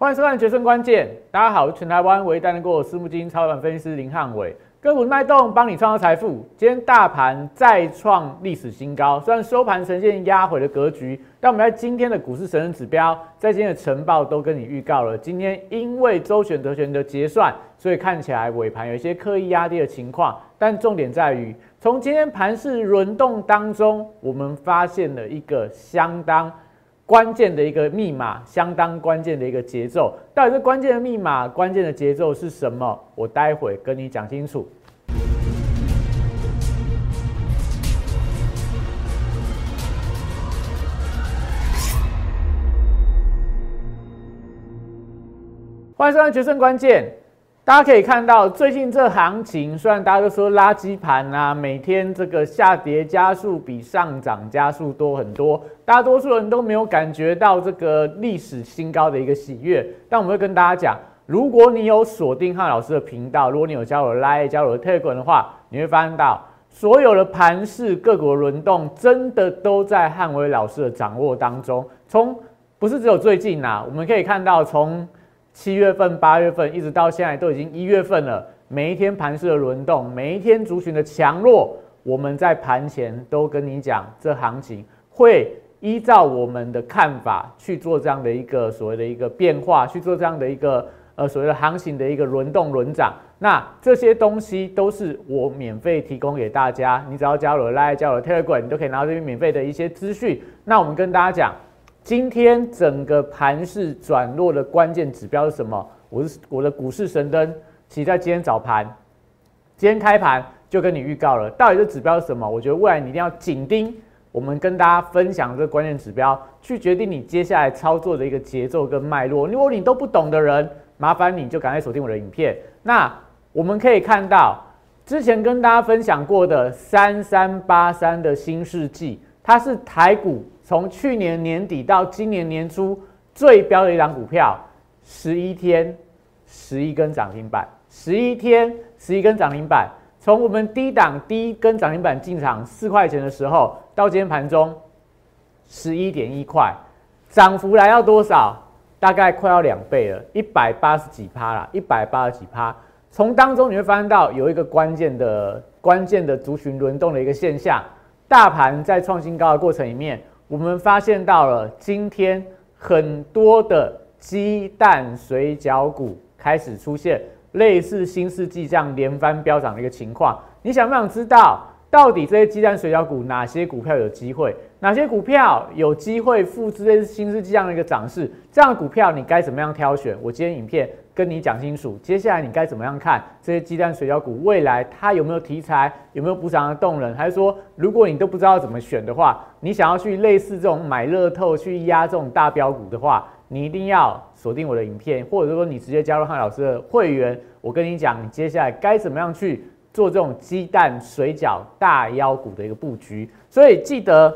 欢迎收看《决胜关键》，大家好，我是全台湾唯一担任过私募基金操盘分析师林汉伟，个股脉动帮你创造财富。今天大盘再创历史新高，虽然收盘呈现压回的格局，但我们在今天的股市神人指标，在今天的晨报都跟你预告了，今天因为周选择权的结算，所以看起来尾盘有一些刻意压低的情况。但重点在于，从今天盘势轮动当中，我们发现了一个相当。关键的一个密码，相当关键的一个节奏，到底是关键的密码、关键的节奏是什么？我待会跟你讲清楚。欢迎收看《决胜关键》。大家可以看到，最近这行情，虽然大家都说垃圾盘啊，每天这个下跌加速比上涨加速多很多，大多数人都没有感觉到这个历史新高的一个喜悦。但我们会跟大家讲，如果你有锁定汉老师的频道，如果你有加入 Line、加入 Telegram 的话，你会发现到所有的盘势、各国轮动，真的都在汉威老师的掌握当中。从不是只有最近呐，我们可以看到从。七月份、八月份一直到现在都已经一月份了，每一天盘势的轮动，每一天族群的强弱，我们在盘前都跟你讲，这行情会依照我们的看法去做这样的一个所谓的一个变化，去做这样的一个呃所谓的行情的一个轮动轮涨。那这些东西都是我免费提供给大家，你只要加入 Line、加入 Telegram，你都可以拿到这边免费的一些资讯。那我们跟大家讲。今天整个盘市转弱的关键指标是什么？我是我的股市神灯，其实在今天早盘，今天开盘就跟你预告了，到底这指标是什么？我觉得未来你一定要紧盯，我们跟大家分享这个关键指标，去决定你接下来操作的一个节奏跟脉络。如果你都不懂的人，麻烦你就赶快锁定我的影片。那我们可以看到，之前跟大家分享过的三三八三的新世纪，它是台股。从去年年底到今年年初最标的一档股票，十一天十一根涨停板，十一天十一根涨停板。从我们低档低一根涨停板进场四块钱的时候，到今天盘中十一点一块，涨幅来到多少？大概快要两倍了，一百八十几趴啦，一百八十几趴。从当中你会发现到有一个关键的关键的族群轮动的一个现象，大盘在创新高的过程里面。我们发现到了今天很多的鸡蛋水饺股开始出现类似新世纪这样连番飙涨的一个情况。你想不想知道到底这些鸡蛋水饺股哪些股票有机会，哪些股票有机会复制这新世纪这样的一个涨势？这样的股票你该怎么样挑选？我今天影片。跟你讲清楚，接下来你该怎么样看这些鸡蛋水饺股未来它有没有题材，有没有补涨的动能？还是说，如果你都不知道怎么选的话，你想要去类似这种买乐透去压这种大标股的话，你一定要锁定我的影片，或者说你直接加入汉老师的会员。我跟你讲，你接下来该怎么样去做这种鸡蛋水饺大腰股的一个布局。所以记得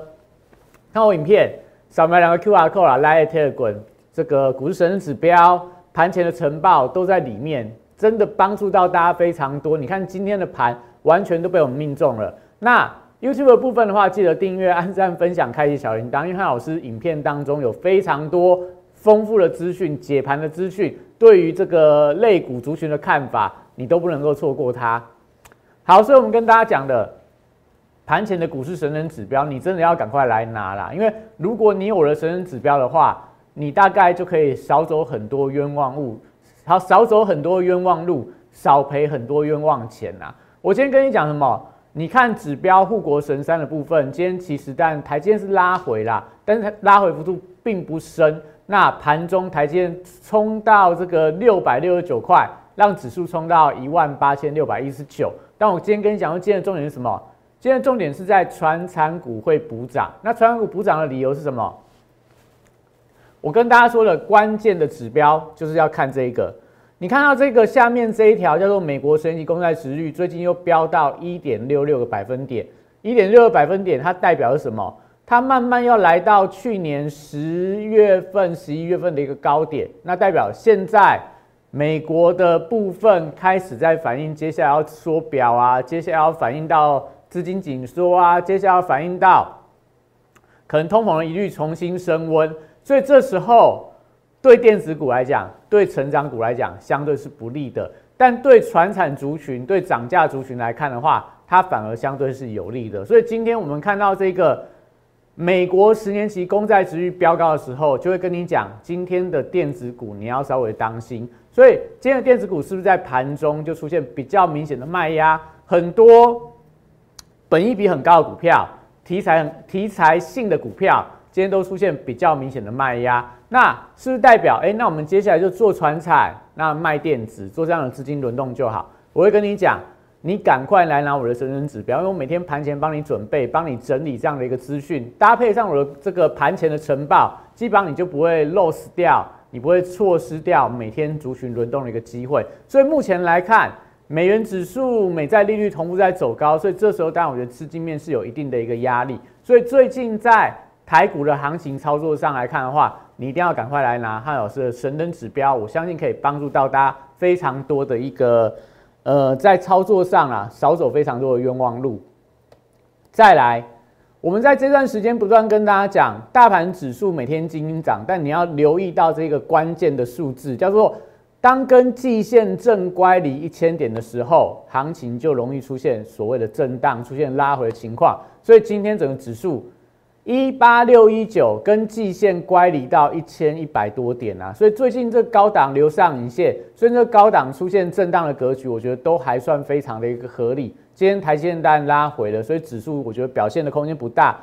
看我影片，扫描两个 Q R code 啊，来 Telegram 这个股市神指标。盘前的晨报都在里面，真的帮助到大家非常多。你看今天的盘完全都被我们命中了。那 YouTube 的部分的话，记得订阅、按赞、分享、开启小铃铛，因为汉老师影片当中有非常多丰富的资讯、解盘的资讯，对于这个类股族群的看法，你都不能够错过它。好，所以我们跟大家讲的盘前的股市神人指标，你真的要赶快来拿啦，因为如果你有了神人指标的话，你大概就可以少走很多冤枉路，好少走很多冤枉路，少赔很多冤枉钱呐。我今天跟你讲什么？你看指标护国神山的部分，今天其实但台阶是拉回啦，但是拉回幅度并不深。那盘中台阶冲到这个六百六十九块，让指数冲到一万八千六百一十九。但我今天跟你讲，今天的重点是什么？今天的重点是在传产股会补涨。那传产股补涨的理由是什么？我跟大家说的关键的指标就是要看这个，你看到这个下面这一条叫做美国十年期公债值率，最近又飙到一点六六个百分点，一点六个百分点，它代表是什么？它慢慢要来到去年十月份、十一月份的一个高点，那代表现在美国的部分开始在反映接下来要缩表啊，接下来要反映到资金紧缩啊，接下来要反映到可能通膨的疑虑重新升温。所以这时候，对电子股来讲，对成长股来讲，相对是不利的。但对传产族群、对涨价族群来看的话，它反而相对是有利的。所以今天我们看到这个美国十年期公债值率飙高的时候，就会跟你讲，今天的电子股你要稍微当心。所以今天的电子股是不是在盘中就出现比较明显的卖压？很多本益比很高的股票、题材题材性的股票，今天都出现比较明显的卖压。那是不是代表，哎，那我们接下来就做船产，那卖电子，做这样的资金轮动就好？我会跟你讲，你赶快来拿我的神人指标，因为我每天盘前帮你准备，帮你整理这样的一个资讯，搭配上我的这个盘前的晨报，基本上你就不会 lose 掉，你不会错失掉每天族群轮动的一个机会。所以目前来看，美元指数、美债利率同步在走高，所以这时候当然我觉得资金面是有一定的一个压力。所以最近在台股的行情操作上来看的话，你一定要赶快来拿汉老师的神灯指标，我相信可以帮助到大家非常多的一个，呃，在操作上啊，少走非常多的冤枉路。再来，我们在这段时间不断跟大家讲，大盘指数每天精英涨，但你要留意到这个关键的数字，叫做当跟季线正乖离一千点的时候，行情就容易出现所谓的震荡，出现拉回的情况。所以今天整个指数。一八六一九跟季线乖离到一千一百多点啊，所以最近这高档留上影线，所以这高档出现震荡的格局，我觉得都还算非常的一个合理。今天台积电单拉回了，所以指数我觉得表现的空间不大，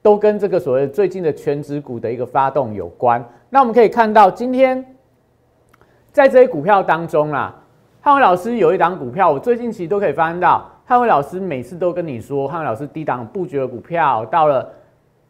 都跟这个所谓最近的全指股的一个发动有关。那我们可以看到，今天在这些股票当中啊，汉伟老师有一档股票，我最近其实都可以发现到，汉伟老师每次都跟你说，汉伟老师低档布局的股票到了。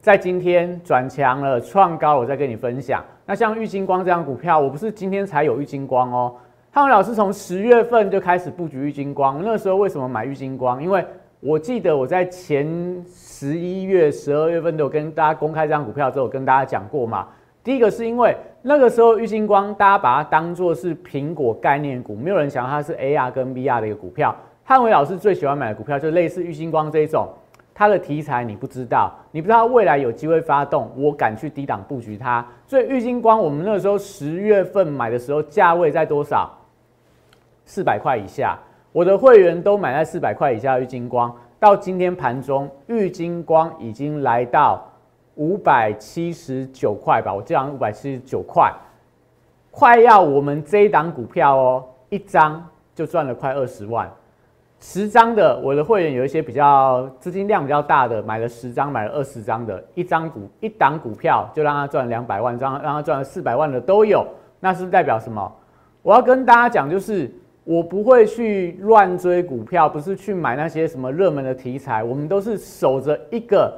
在今天转强了，创高，我再跟你分享。那像玉金光这样股票，我不是今天才有玉金光哦。汉文老师从十月份就开始布局玉金光，那时候为什么买玉金光？因为我记得我在前十一月、十二月份都有跟大家公开这张股票之后，跟大家讲过嘛。第一个是因为那个时候玉金光大家把它当做是苹果概念股，没有人想它是 AR 跟 VR 的一个股票。汉伟老师最喜欢买的股票就类似玉金光这一种。它的题材你不知道，你不知道未来有机会发动，我敢去低档布局它。所以玉金光，我们那时候十月份买的时候，价位在多少？四百块以下，我的会员都买在四百块以下。玉金光到今天盘中，玉金光已经来到五百七十九块吧，我记得五百七十九块，快要我们这一档股票哦，一张就赚了快二十万。十张的，我的会员有一些比较资金量比较大的，买了十张，买了二十张的，一张股一档股票就让他赚两百万，张让他赚了四百万的都有。那是不是代表什么？我要跟大家讲，就是我不会去乱追股票，不是去买那些什么热门的题材，我们都是守着一个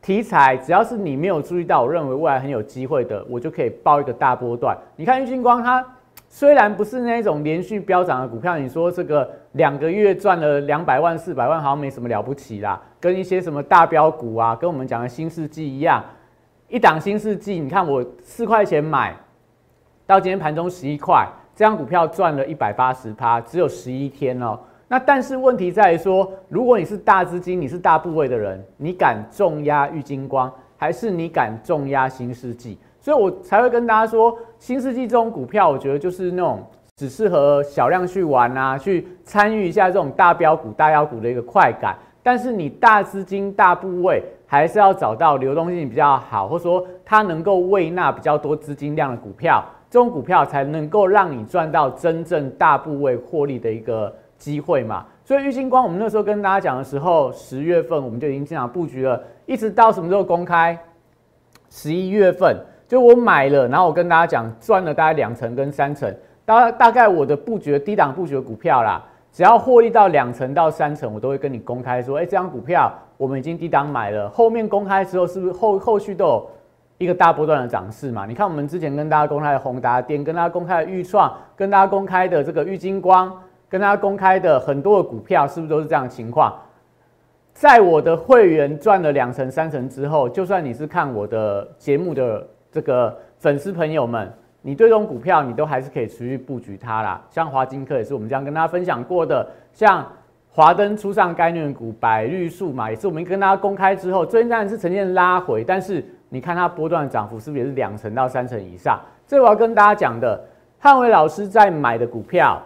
题材，只要是你没有注意到，我认为未来很有机会的，我就可以报一个大波段。你看郁金光它。虽然不是那种连续飙涨的股票，你说这个两个月赚了两百万、四百万，好像没什么了不起啦。跟一些什么大标股啊，跟我们讲的新世纪一样，一档新世纪，你看我四块钱买，到今天盘中十一块，这张股票赚了一百八十趴，只有十一天哦。那但是问题在于说，如果你是大资金，你是大部位的人，你敢重压郁金光，还是你敢重压新世纪？所以我才会跟大家说，新世纪这种股票，我觉得就是那种只适合小量去玩啊，去参与一下这种大标股、大妖股的一个快感。但是你大资金、大部位，还是要找到流动性比较好，或者说它能够喂纳比较多资金量的股票，这种股票才能够让你赚到真正大部位获利的一个机会嘛。所以玉金光，我们那时候跟大家讲的时候，十月份我们就已经进场布局了，一直到什么时候公开？十一月份。就我买了，然后我跟大家讲赚了大概两成跟三成，大大概我的布局低档布局的股票啦，只要获利到两成到三成，我都会跟你公开说，哎，这张股票我们已经低档买了，后面公开之后是不是后后续都有一个大波段的涨势嘛？你看我们之前跟大家公开的宏达电，跟大家公开的预创，跟大家公开的这个玉金光，跟大家公开的很多的股票，是不是都是这样的情况？在我的会员赚了两成三成之后，就算你是看我的节目的。这个粉丝朋友们，你对这种股票，你都还是可以持续布局它啦。像华金科也是我们这样跟大家分享过的，像华灯初上概念股百绿数嘛，也是我们跟大家公开之后，最近当然是呈现拉回，但是你看它波段涨幅是不是也是两成到三成以上？这我要跟大家讲的，汉伟老师在买的股票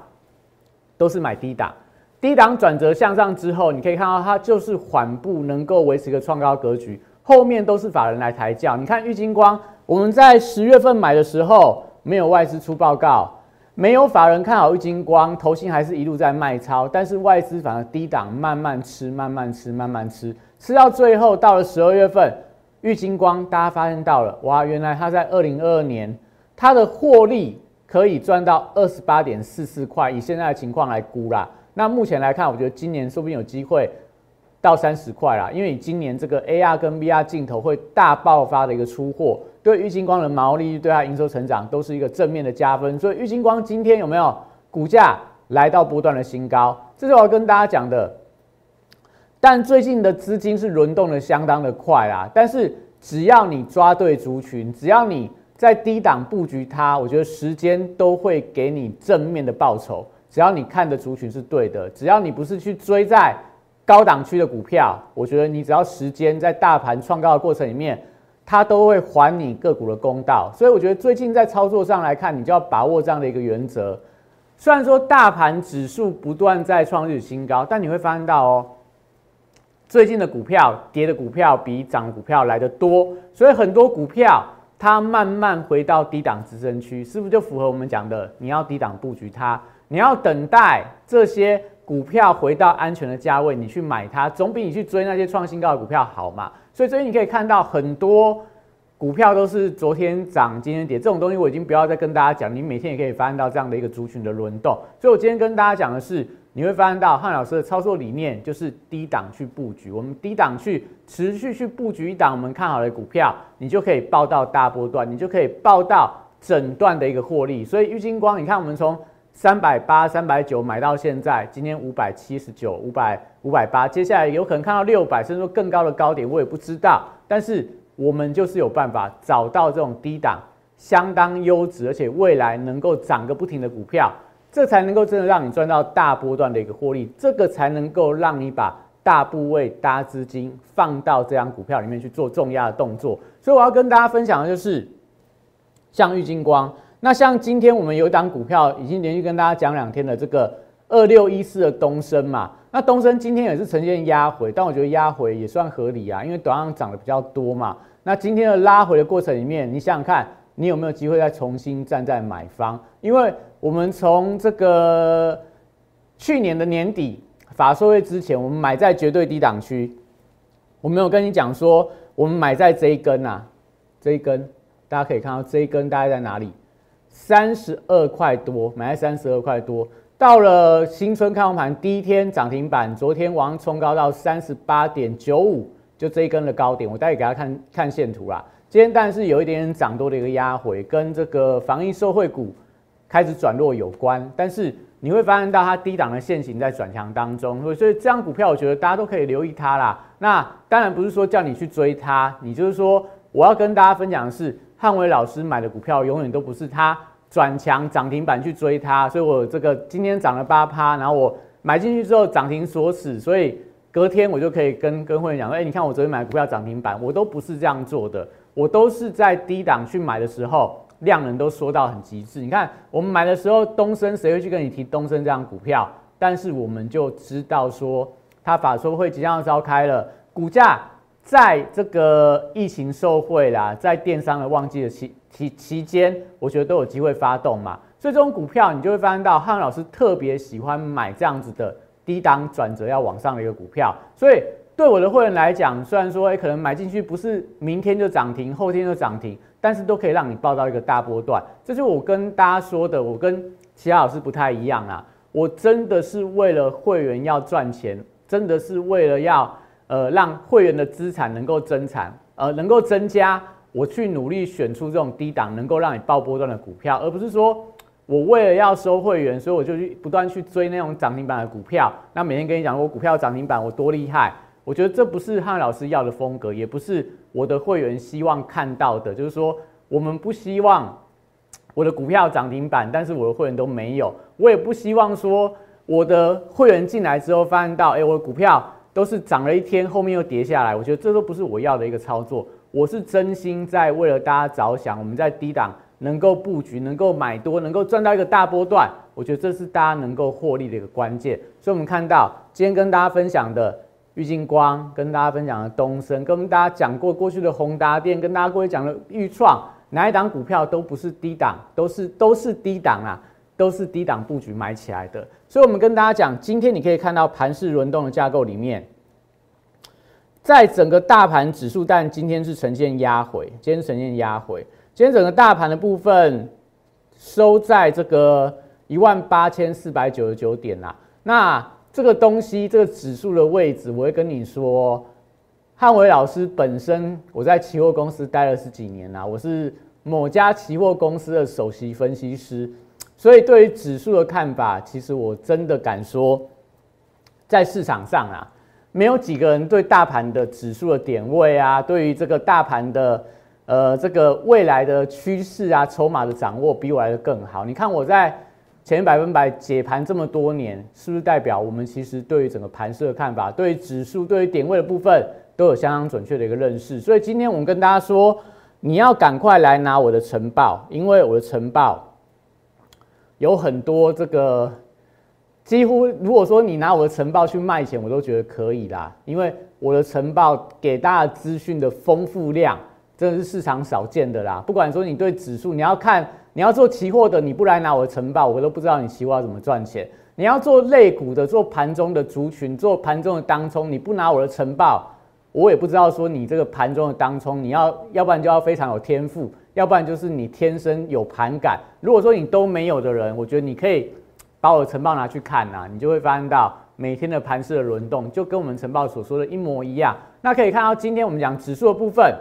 都是买低档，低档转折向上之后，你可以看到它就是缓步能够维持一个创高格局，后面都是法人来抬轿。你看玉金光，我们在十月份买的时候没有外资出报告。没有法人看好玉金光，投信还是一路在卖超，但是外资反而低档慢慢吃，慢慢吃，慢慢吃，吃到最后到了十二月份，玉金光大家发现到了，哇，原来它在二零二二年它的获利可以赚到二十八点四四块，以现在的情况来估啦。那目前来看，我觉得今年说不定有机会到三十块啦，因为今年这个 AR 跟 VR 镜头会大爆发的一个出货。对玉金光的毛利率，对它营收成长都是一个正面的加分，所以玉金光今天有没有股价来到波段的新高？这是我要跟大家讲的。但最近的资金是轮动的相当的快啊，但是只要你抓对族群，只要你在低档布局它，我觉得时间都会给你正面的报酬。只要你看的族群是对的，只要你不是去追在高档区的股票，我觉得你只要时间在大盘创高的过程里面。它都会还你个股的公道，所以我觉得最近在操作上来看，你就要把握这样的一个原则。虽然说大盘指数不断在创日新高，但你会发现到哦，最近的股票跌的股票比涨股票来的多，所以很多股票它慢慢回到低档支撑区，是不是就符合我们讲的？你要低档布局它，你要等待这些股票回到安全的价位，你去买它，总比你去追那些创新高的股票好嘛？所以，所以你可以看到很多股票都是昨天涨，今天跌，这种东西我已经不要再跟大家讲。你每天也可以发现到这样的一个族群的轮动。所以我今天跟大家讲的是，你会发现到汉老师的操作理念就是低档去布局，我们低档去持续去布局一档我们看好的股票，你就可以报到大波段，你就可以报到整段的一个获利。所以玉金光，你看我们从。三百八、三百九买到现在，今天五百七十九、五百五百八，接下来有可能看到六百，甚至说更高的高点，我也不知道。但是我们就是有办法找到这种低档、相当优质，而且未来能够涨个不停的股票，这才能够真的让你赚到大波段的一个获利，这个才能够让你把大部位、搭资金放到这张股票里面去做重压的动作。所以我要跟大家分享的就是，像玉金光。那像今天我们有一档股票已经连续跟大家讲两天的这个二六一四的东升嘛，那东升今天也是呈现压回，但我觉得压回也算合理啊，因为短上涨的比较多嘛。那今天的拉回的过程里面，你想想看，你有没有机会再重新站在买方？因为我们从这个去年的年底法说会之前，我们买在绝对低档区，我没有跟你讲说我们买在这一根啊，这一根大家可以看到这一根大概在哪里？三十二块多，买在三十二块多，到了新春开盘第一天涨停板，昨天往上冲高到三十八点九五，就这一根的高点，我待会给大家看看线图啦。今天但是有一点点涨多的一个压回，跟这个防疫受惠股开始转弱有关，但是你会发现到它低档的线型在转强当中，所以所以这张股票我觉得大家都可以留意它啦。那当然不是说叫你去追它，你就是说我要跟大家分享的是。汉伟老师买的股票永远都不是它转强涨停板去追它，所以我这个今天涨了八趴，然后我买进去之后涨停锁死，所以隔天我就可以跟跟会员讲说，哎，你看我昨天买股票涨停板，我都不是这样做的，我都是在低档去买的时候，量能都缩到很极致。你看我们买的时候，东升谁会去跟你提东升这样股票？但是我们就知道说，它法说会即将要召开了，股价。在这个疫情受惠啦，在电商的旺季的期期期间，我觉得都有机会发动嘛。所以这种股票，你就会发现到汉老师特别喜欢买这样子的低档转折要往上的一个股票。所以对我的会员来讲，虽然说诶可能买进去不是明天就涨停，后天就涨停，但是都可以让你报到一个大波段。这就我跟大家说的，我跟其他老师不太一样啊。我真的是为了会员要赚钱，真的是为了要。呃，让会员的资产能够增产，呃，能够增加，我去努力选出这种低档能够让你爆波段的股票，而不是说我为了要收会员，所以我就去不断去追那种涨停板的股票。那每天跟你讲我股票涨停板我多厉害，我觉得这不是汉老师要的风格，也不是我的会员希望看到的。就是说，我们不希望我的股票涨停板，但是我的会员都没有。我也不希望说我的会员进来之后发现到，哎，我的股票。都是涨了一天，后面又跌下来，我觉得这都不是我要的一个操作。我是真心在为了大家着想，我们在低档能够布局，能够买多，能够赚到一个大波段，我觉得这是大家能够获利的一个关键。所以，我们看到今天跟大家分享的玉金光，跟大家分享的东升，跟大家讲过过去的宏达电，跟大家过去讲的裕创，哪一档股票都不是低档，都是都是低档啊，都是低档布局买起来的。所以，我们跟大家讲，今天你可以看到盘势轮动的架构里面，在整个大盘指数，但今天是呈现压回，今天呈现压回。今天整个大盘的部分收在这个一万八千四百九十九点啦。那这个东西，这个指数的位置，我会跟你说，汉伟老师本身我在期货公司待了十几年啦，我是某家期货公司的首席分析师，所以对于指数的看法，其实我真的敢说，在市场上啊，没有几个人对大盘的指数的点位啊，对于这个大盘的。呃，这个未来的趋势啊，筹码的掌握比我来的更好。你看我在前百分百解盘这么多年，是不是代表我们其实对于整个盘势的看法，对于指数、对于点位的部分都有相当准确的一个认识？所以今天我们跟大家说，你要赶快来拿我的晨报，因为我的晨报有很多这个，几乎如果说你拿我的晨报去卖钱，我都觉得可以啦，因为我的晨报给大家资讯的丰富量。真的是市场少见的啦！不管说你对指数，你要看你要做期货的，你不来拿我的晨报，我都不知道你期货要怎么赚钱。你要做类股的，做盘中的族群，做盘中的当冲，你不拿我的晨报，我也不知道说你这个盘中的当冲，你要要不然就要非常有天赋，要不然就是你天生有盘感。如果说你都没有的人，我觉得你可以把我的晨报拿去看呐，你就会发现到每天的盘势的轮动，就跟我们晨报所说的一模一样。那可以看到今天我们讲指数的部分。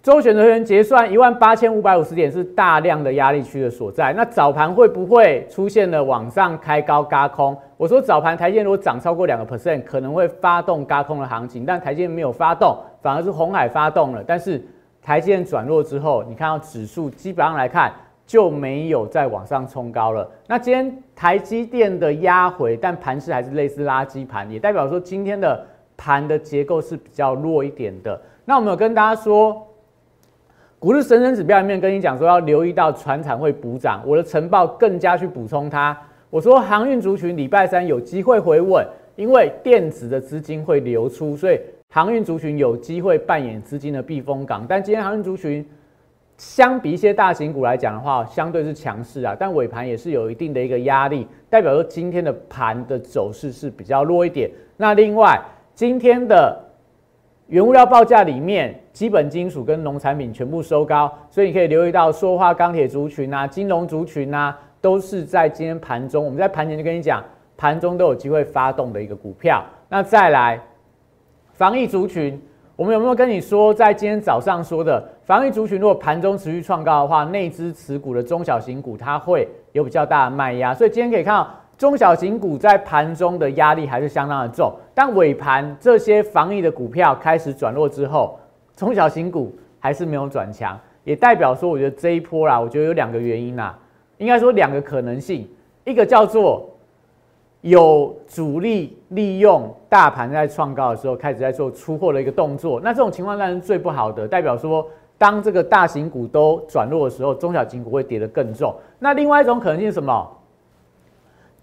周选择权结算一万八千五百五十点是大量的压力区的所在。那早盘会不会出现了往上开高嘎空？我说早盘台积如果涨超过两个 percent，可能会发动嘎空的行情，但台积没有发动，反而是红海发动了。但是台积电转弱之后，你看到指数基本上来看就没有再往上冲高了。那今天台积电的压回，但盘势还是类似垃圾盘，也代表说今天的盘的结构是比较弱一点的。那我们有跟大家说。股市神神指标里面跟你讲说要留意到船产会补涨，我的晨报更加去补充它。我说航运族群礼拜三有机会回稳，因为电子的资金会流出，所以航运族群有机会扮演资金的避风港。但今天航运族群相比一些大型股来讲的话，相对是强势啊，但尾盘也是有一定的一个压力，代表说今天的盘的走势是比较弱一点。那另外今天的。原物料报价里面，基本金属跟农产品全部收高，所以你可以留意到塑化、钢铁族群啊、金融族群啊，都是在今天盘中。我们在盘前就跟你讲，盘中都有机会发动的一个股票。那再来，防疫族群，我们有没有跟你说，在今天早上说的防疫族群，如果盘中持续创高的话，内资持股的中小型股它会有比较大的卖压，所以今天可以看到。中小型股在盘中的压力还是相当的重，但尾盘这些防疫的股票开始转弱之后，中小型股还是没有转强，也代表说，我觉得这一波啦，我觉得有两个原因啦，应该说两个可能性，一个叫做有主力利用大盘在创高的时候开始在做出货的一个动作，那这种情况当然是最不好的，代表说当这个大型股都转弱的时候，中小型股会跌得更重。那另外一种可能性是什么？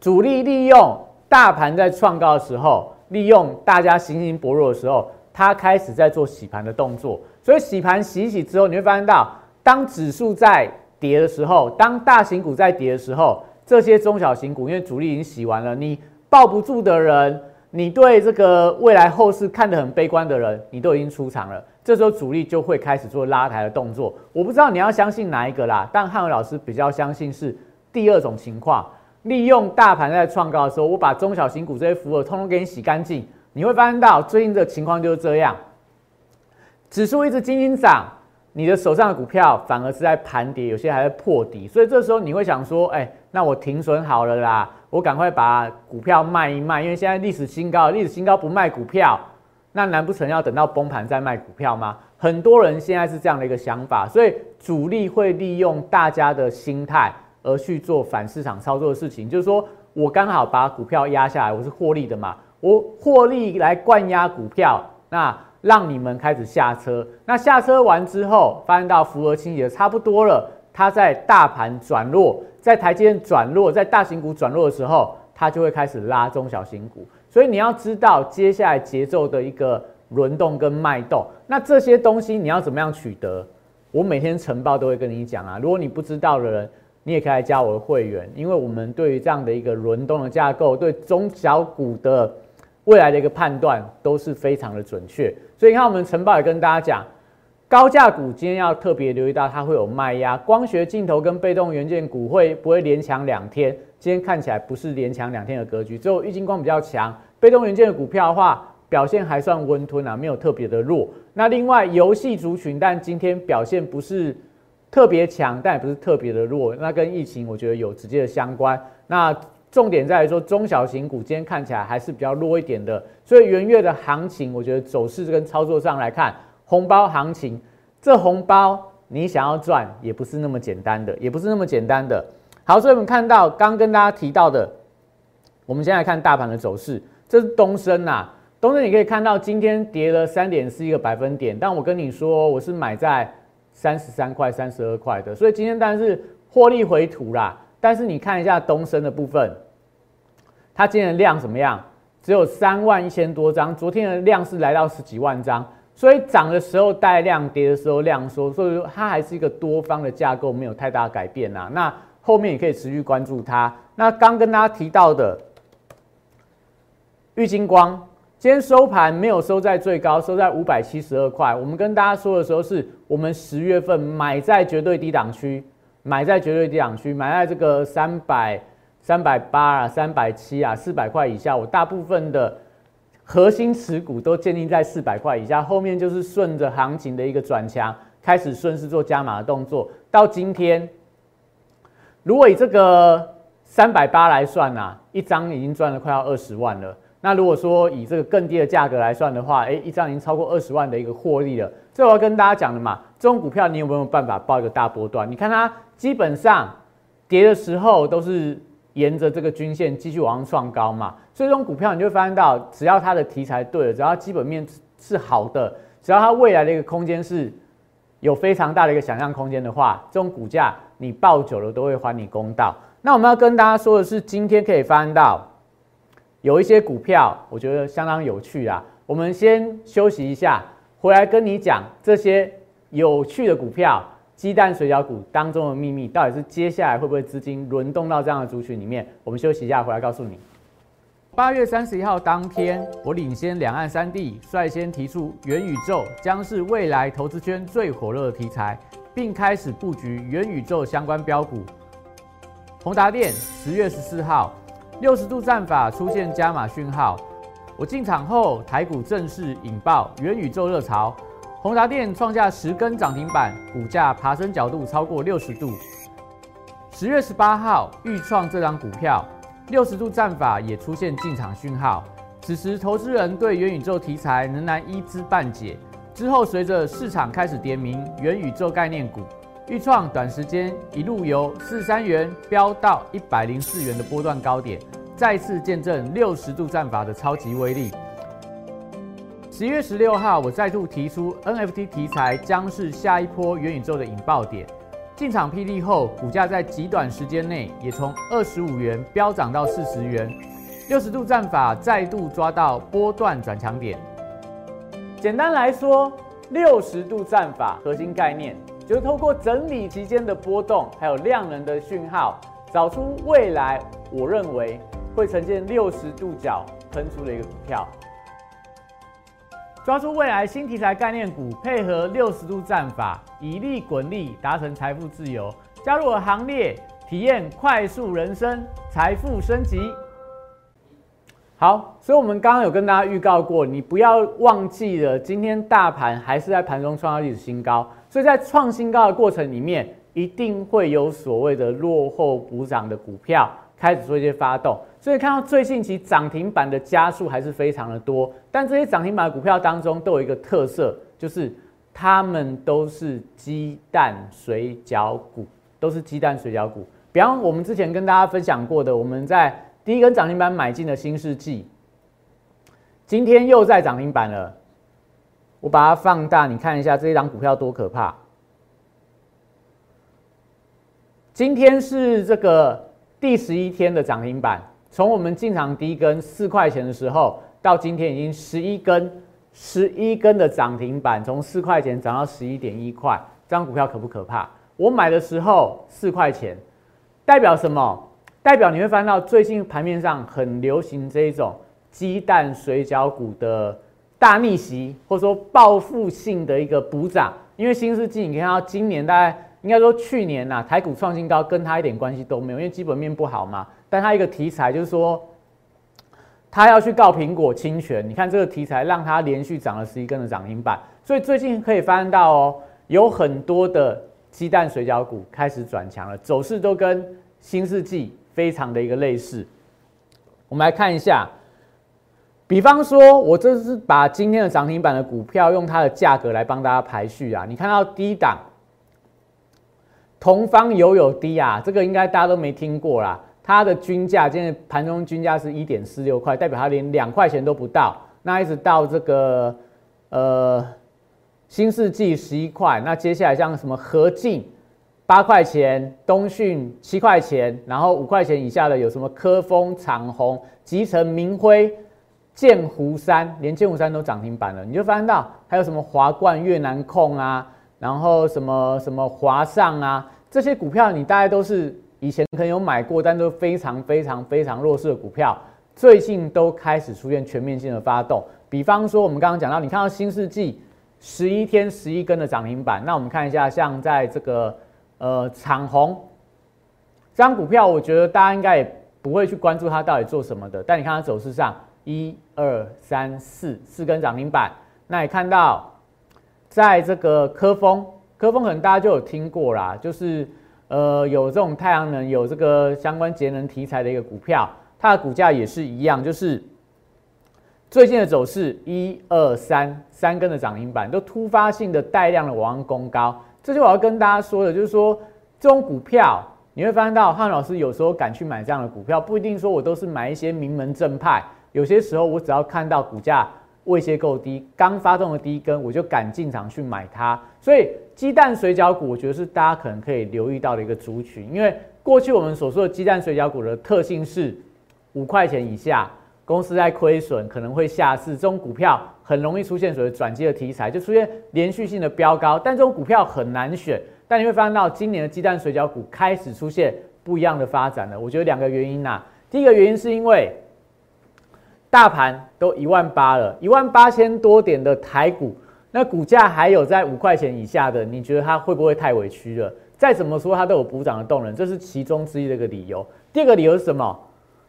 主力利用大盘在创高的时候，利用大家行情薄弱的时候，它开始在做洗盘的动作。所以洗盘洗一洗之后，你会发现到，当指数在跌的时候，当大型股在跌的时候，这些中小型股因为主力已经洗完了，你抱不住的人，你对这个未来后市看得很悲观的人，你都已经出场了。这时候主力就会开始做拉抬的动作。我不知道你要相信哪一个啦，但汉伟老师比较相信是第二种情况。利用大盘在创高的时候，我把中小型股这些符额通通给你洗干净，你会发现到最近的情况就是这样，指数一直轻轻涨，你的手上的股票反而是在盘跌，有些还在破底，所以这时候你会想说，哎，那我停损好了啦，我赶快把股票卖一卖，因为现在历史新高，历史新高不卖股票，那难不成要等到崩盘再卖股票吗？很多人现在是这样的一个想法，所以主力会利用大家的心态。而去做反市场操作的事情，就是说我刚好把股票压下来，我是获利的嘛，我获利来灌压股票，那让你们开始下车。那下车完之后，发现到符合清洗的差不多了，它在大盘转弱，在台阶转弱，在大型股转弱的时候，它就会开始拉中小型股。所以你要知道接下来节奏的一个轮动跟脉动。那这些东西你要怎么样取得？我每天晨报都会跟你讲啊。如果你不知道的人，你也可以来加我的会员，因为我们对于这样的一个轮动的架构，对中小股的未来的一个判断都是非常的准确。所以你看，我们晨报也跟大家讲，高价股今天要特别留意到它会有卖压，光学镜头跟被动元件股会不会连强两天？今天看起来不是连强两天的格局，只有郁金光比较强，被动元件的股票的话表现还算温吞啊，没有特别的弱。那另外游戏族群，但今天表现不是。特别强，但也不是特别的弱，那跟疫情我觉得有直接的相关。那重点在于说，中小型股今天看起来还是比较弱一点的，所以元月的行情，我觉得走势跟操作上来看，红包行情，这红包你想要赚也不是那么简单的，也不是那么简单的。好，所以我们看到刚跟大家提到的，我们先来看大盘的走势，这是东升呐，东升你可以看到今天跌了三点四一个百分点，但我跟你说，我是买在。三十三块、三十二块的，所以今天当然是获利回吐啦。但是你看一下东升的部分，它今天的量怎么样？只有三万一千多张，昨天的量是来到十几万张，所以涨的时候带量，跌的时候量缩，所以说它还是一个多方的架构，没有太大改变呐。那后面也可以持续关注它。那刚跟大家提到的玉金光。今天收盘没有收在最高，收在五百七十二块。我们跟大家说的时候，是我们十月份买在绝对低档区，买在绝对低档区，买在这个三百、三百八啊、三百七啊、四百块以下。我大部分的核心持股都建立在四百块以下，后面就是顺着行情的一个转强，开始顺势做加码的动作。到今天，如果以这个三百八来算呐，一张已经赚了快要二十万了。那如果说以这个更低的价格来算的话，哎，一张已经超过二十万的一个获利了。这我要跟大家讲的嘛，这种股票你有没有办法报一个大波段？你看它基本上跌的时候都是沿着这个均线继续往上创高嘛，所以这种股票你就会发现到，只要它的题材对了，只要基本面是好的，只要它未来的一个空间是有非常大的一个想象空间的话，这种股价你抱久了都会还你公道。那我们要跟大家说的是，今天可以发现到。有一些股票，我觉得相当有趣啊。我们先休息一下，回来跟你讲这些有趣的股票，鸡蛋水饺股当中的秘密，到底是接下来会不会资金轮动到这样的族群里面？我们休息一下，回来告诉你。八月三十一号当天，我领先两岸三地，率先提出元宇宙将是未来投资圈最火热的题材，并开始布局元宇宙相关标股。宏达电十月十四号。六十度战法出现加码讯号，我进场后，台股正式引爆元宇宙热潮，宏达电创下十根涨停板，股价爬升角度超过六十度。十月十八号，预创这张股票，六十度战法也出现进场讯号，此时投资人对元宇宙题材仍然一知半解。之后随着市场开始点名元宇宙概念股。预创短时间一路由四三元飙到一百零四元的波段高点，再次见证六十度战法的超级威力。十一月十六号，我再度提出 NFT 题材将是下一波元宇宙的引爆点，进场霹雳后，股价在极短时间内也从二十五元飙涨到四十元，六十度战法再度抓到波段转强点。简单来说，六十度战法核心概念。就是透过整理期间的波动，还有量能的讯号，找出未来我认为会呈现六十度角喷出的一个股票，抓住未来新题材概念股，配合六十度战法，以利滚利，达成财富自由。加入我行列，体验快速人生，财富升级。好，所以我们刚刚有跟大家预告过，你不要忘记了，今天大盘还是在盘中创造历史新高。所以在创新高的过程里面，一定会有所谓的落后补涨的股票开始做一些发动。所以看到最近期涨停板的加速还是非常的多，但这些涨停板的股票当中都有一个特色，就是它们都是鸡蛋水饺股，都是鸡蛋水饺股。比方我们之前跟大家分享过的，我们在第一根涨停板买进的新世纪，今天又在涨停板了。我把它放大，你看一下这一张股票多可怕。今天是这个第十一天的涨停板，从我们进场第一根四块钱的时候，到今天已经十一根，十一根的涨停板，从四块钱涨到十一点一块，这张股票可不可怕？我买的时候四块钱，代表什么？代表你会翻到最近盘面上很流行这一种鸡蛋水饺股的。大逆袭，或者说报复性的一个补涨，因为新世纪你看到今年大概应该说去年呐，台股创新高，跟它一点关系都没有，因为基本面不好嘛。但它一个题材就是说，他要去告苹果侵权，你看这个题材让它连续涨了十一根的涨停板，所以最近可以发现到哦，有很多的鸡蛋水饺股开始转强了，走势都跟新世纪非常的一个类似。我们来看一下。比方说，我这是把今天的涨停板的股票用它的价格来帮大家排序啊。你看到低档，同方友友低啊，这个应该大家都没听过啦。它的均价今天盘中均价是一点四六块，代表它连两块钱都不到。那一直到这个呃新世纪十一块，那接下来像什么和进八块钱，东讯七块钱，然后五块钱以下的有什么科丰、长虹、集成、明辉。剑湖山连剑湖山都涨停板了，你就发现到还有什么华冠越南控啊，然后什么什么华上啊，这些股票你大概都是以前可能有买过，但都非常非常非常弱势的股票，最近都开始出现全面性的发动。比方说我们刚刚讲到，你看到新世纪十一天十一根的涨停板，那我们看一下，像在这个呃长虹这张股票，我觉得大家应该也不会去关注它到底做什么的，但你看它走势上。一二三四四根涨停板，那你看到，在这个科峰，科峰可能大家就有听过啦，就是呃有这种太阳能有这个相关节能题材的一个股票，它的股价也是一样，就是最近的走势一二三三根的涨停板都突发性的带量的往上攻高，这就我要跟大家说的，就是说这种股票你会发现到汉老师有时候敢去买这样的股票，不一定说我都是买一些名门正派。有些时候，我只要看到股价位阶够低，刚发动的第一根，我就敢进场去买它。所以，鸡蛋水饺股，我觉得是大家可能可以留意到的一个族群。因为过去我们所说的鸡蛋水饺股的特性是五块钱以下，公司在亏损，可能会下市，这种股票很容易出现所谓转机的题材，就出现连续性的飙高。但这种股票很难选。但你会发现到今年的鸡蛋水饺股开始出现不一样的发展了。我觉得两个原因呐，第一个原因是因为。大盘都一万八了，一万八千多点的台股，那股价还有在五块钱以下的，你觉得它会不会太委屈了？再怎么说它都有补涨的动能，这是其中之一的一个理由。第二个理由是什么？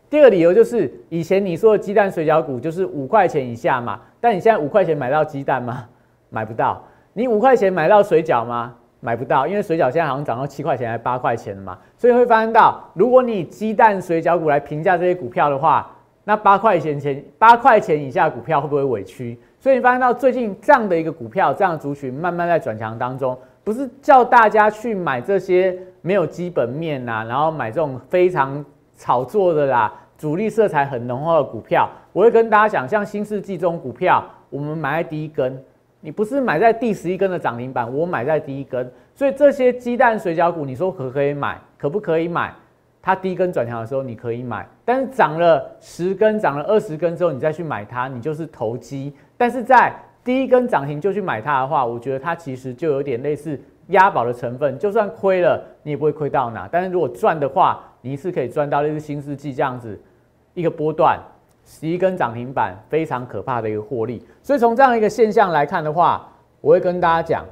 第二个理由就是以前你说的鸡蛋水饺股就是五块钱以下嘛，但你现在五块钱买到鸡蛋吗？买不到。你五块钱买到水饺吗？买不到，因为水饺现在好像涨到七块钱还八块钱了嘛。所以会发现到，如果你鸡蛋水饺股来评价这些股票的话，那八块钱前八块钱以下股票会不会委屈？所以你发现到最近这样的一个股票，这样的族群慢慢在转强当中，不是叫大家去买这些没有基本面呐，然后买这种非常炒作的啦，主力色彩很浓厚的股票。我会跟大家讲，像新世纪这种股票，我们买在第一根，你不是买在第十一根的涨停板，我买在第一根。所以这些鸡蛋水饺股，你说可不可以买？可不可以买？它第一根转强的时候，你可以买，但是涨了十根、涨了二十根之后，你再去买它，你就是投机。但是在第一根涨停就去买它的话，我觉得它其实就有点类似押宝的成分，就算亏了，你也不会亏到哪。但是如果赚的话，你一次可以赚到类似新世纪这样子一个波段，十一根涨停板，非常可怕的一个获利。所以从这样一个现象来看的话，我会跟大家讲。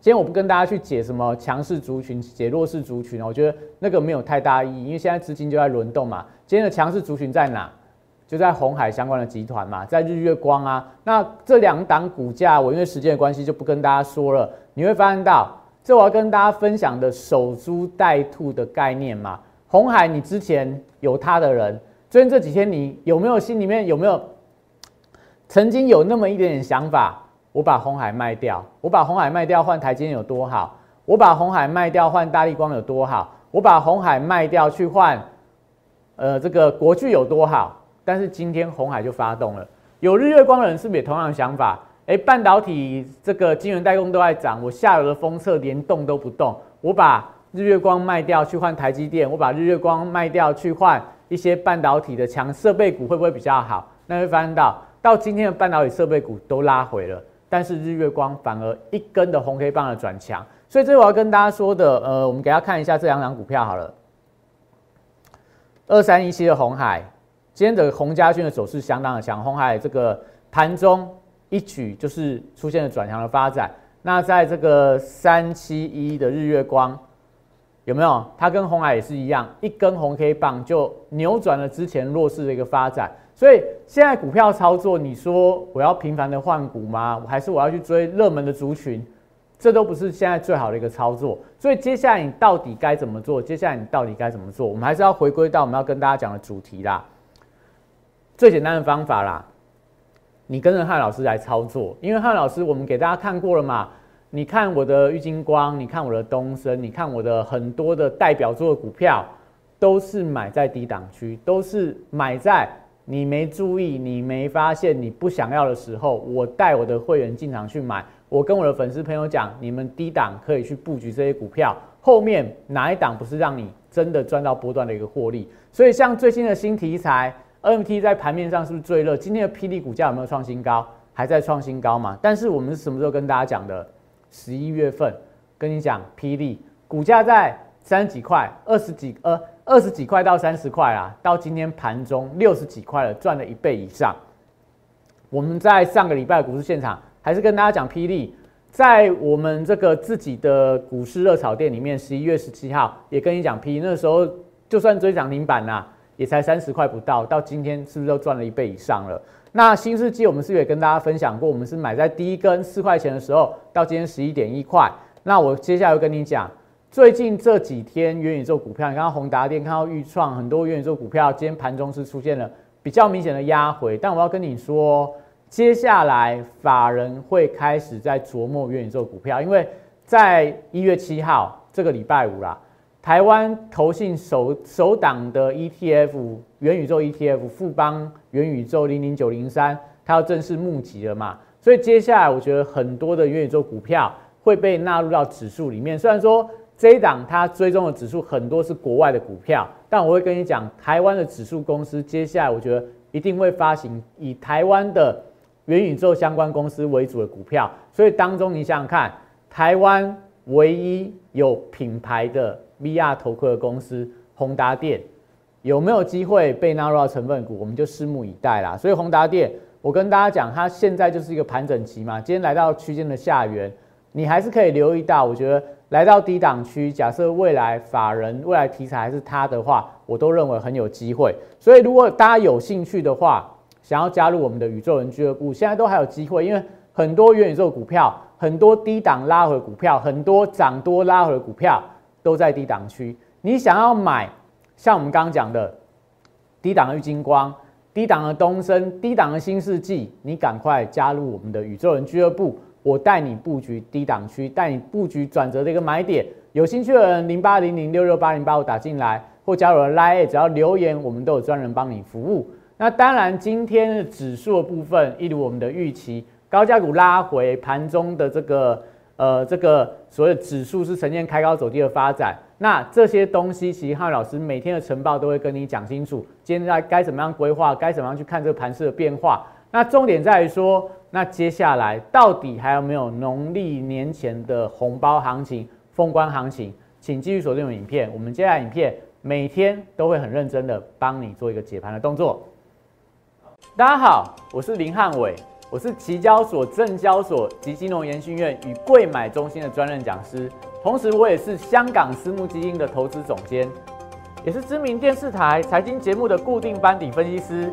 今天我不跟大家去解什么强势族群、解弱势族群我觉得那个没有太大意义，因为现在资金就在轮动嘛。今天的强势族群在哪？就在红海相关的集团嘛，在日月光啊。那这两档股价，我因为时间的关系就不跟大家说了。你会发现到，这我要跟大家分享的守株待兔的概念嘛。红海，你之前有他的人，最近这几天你有没有心里面有没有曾经有那么一点点想法？我把红海卖掉，我把红海卖掉换台积电有多好？我把红海卖掉换大力光有多好？我把红海卖掉去换，呃，这个国巨有多好？但是今天红海就发动了，有日月光的人是不是也同样的想法？哎，半导体这个晶圆代工都在涨，我下游的封测连动都不动，我把日月光卖掉去换台积电，我把日月光卖掉去换一些半导体的强设备股，会不会比较好？那会发现到，到今天的半导体设备股都拉回了，但是日月光反而一根的红黑棒的转强，所以这我要跟大家说的，呃，我们给大家看一下这两档股票好了，二三一七的红海，今天的红家军的走势相当的强，红海这个盘中一举就是出现了转强的发展，那在这个三七一的日月光。有没有？它跟红海也是一样，一根红黑棒就扭转了之前弱势的一个发展。所以现在股票操作，你说我要频繁的换股吗？还是我要去追热门的族群？这都不是现在最好的一个操作。所以接下来你到底该怎么做？接下来你到底该怎么做？我们还是要回归到我们要跟大家讲的主题啦。最简单的方法啦，你跟着汉老师来操作，因为汉老师我们给大家看过了嘛。你看我的玉金光，你看我的东升，你看我的很多的代表作的股票，都是买在低档区，都是买在你没注意、你没发现、你不想要的时候，我带我的会员进场去买。我跟我的粉丝朋友讲，你们低档可以去布局这些股票，后面哪一档不是让你真的赚到波段的一个获利？所以像最新的新题材，NMT 在盘面上是不是最热？今天的霹雳股价有没有创新高？还在创新高嘛？但是我们是什么时候跟大家讲的？十一月份跟你讲，霹雳股价在三十几块、二十几呃二十几块到三十块啊，到今天盘中六十几块了，赚了一倍以上。我们在上个礼拜股市现场还是跟大家讲，霹雳在我们这个自己的股市热炒店里面，十一月十七号也跟你讲，霹雳那时候就算追涨停板呐，也才三十块不到，到今天是不是都赚了一倍以上了？那新世纪，我们是不是也跟大家分享过？我们是买在第一根四块钱的时候，到今天十一点一块。那我接下来跟你讲，最近这几天元宇宙股票，你看到宏达电，看到豫创，很多元宇宙股票今天盘中是出现了比较明显的压回。但我要跟你说，接下来法人会开始在琢磨元宇宙股票，因为在一月七号这个礼拜五啦。台湾投信首首档的 ETF 元宇宙 ETF 富邦元宇宙零零九零三，它要正式募集了嘛？所以接下来我觉得很多的元宇宙股票会被纳入到指数里面。虽然说这一档它追踪的指数很多是国外的股票，但我会跟你讲，台湾的指数公司接下来我觉得一定会发行以台湾的元宇宙相关公司为主的股票。所以当中你想想看，台湾唯一有品牌的。VR 头盔的公司宏达电有没有机会被纳入到成分股？我们就拭目以待啦。所以宏达电，我跟大家讲，它现在就是一个盘整期嘛。今天来到区间的下缘，你还是可以留意到。我觉得来到低档区，假设未来法人未来题材还是它的话，我都认为很有机会。所以如果大家有兴趣的话，想要加入我们的宇宙人俱乐部，现在都还有机会，因为很多元宇宙股票，很多低档拉回股票，很多涨多拉回股票。都在低档区，你想要买像我们刚刚讲的低档的玉金光、低档的东升、低档的新世纪，你赶快加入我们的宇宙人俱乐部，我带你布局低档区，带你布局转折的一个买点。有兴趣的人，零八零零六六八零八五打进来，或加入 Line，只要留言，我们都有专人帮你服务。那当然，今天的指数的部分，一如我们的预期，高价股拉回盘中的这个。呃，这个所谓指数是呈现开高走低的发展，那这些东西其实汉老师每天的晨报都会跟你讲清楚，今天在该怎么样规划，该怎么样去看这个盘势的变化。那重点在于说，那接下来到底还有没有农历年前的红包行情、封关行情？请继续锁定我影片，我们接下来影片每天都会很认真的帮你做一个解盘的动作。大家好，我是林汉伟。我是期交所、证交所及金融研训院与贵买中心的专任讲师，同时我也是香港私募基金的投资总监，也是知名电视台财经节目的固定班底分析师，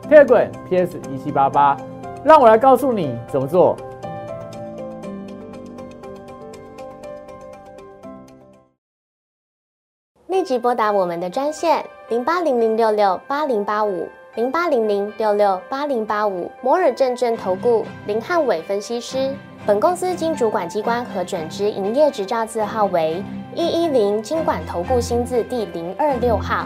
pare 滚 ps 一七八八让我来告诉你怎么做。立即拨打我们的专线零八零零六六八零八五零八零零六六八零八五摩尔证券投顾林汉伟分析师。本公司经主管机关核准之营业执照字号为一一零经管投顾新字第零二六号。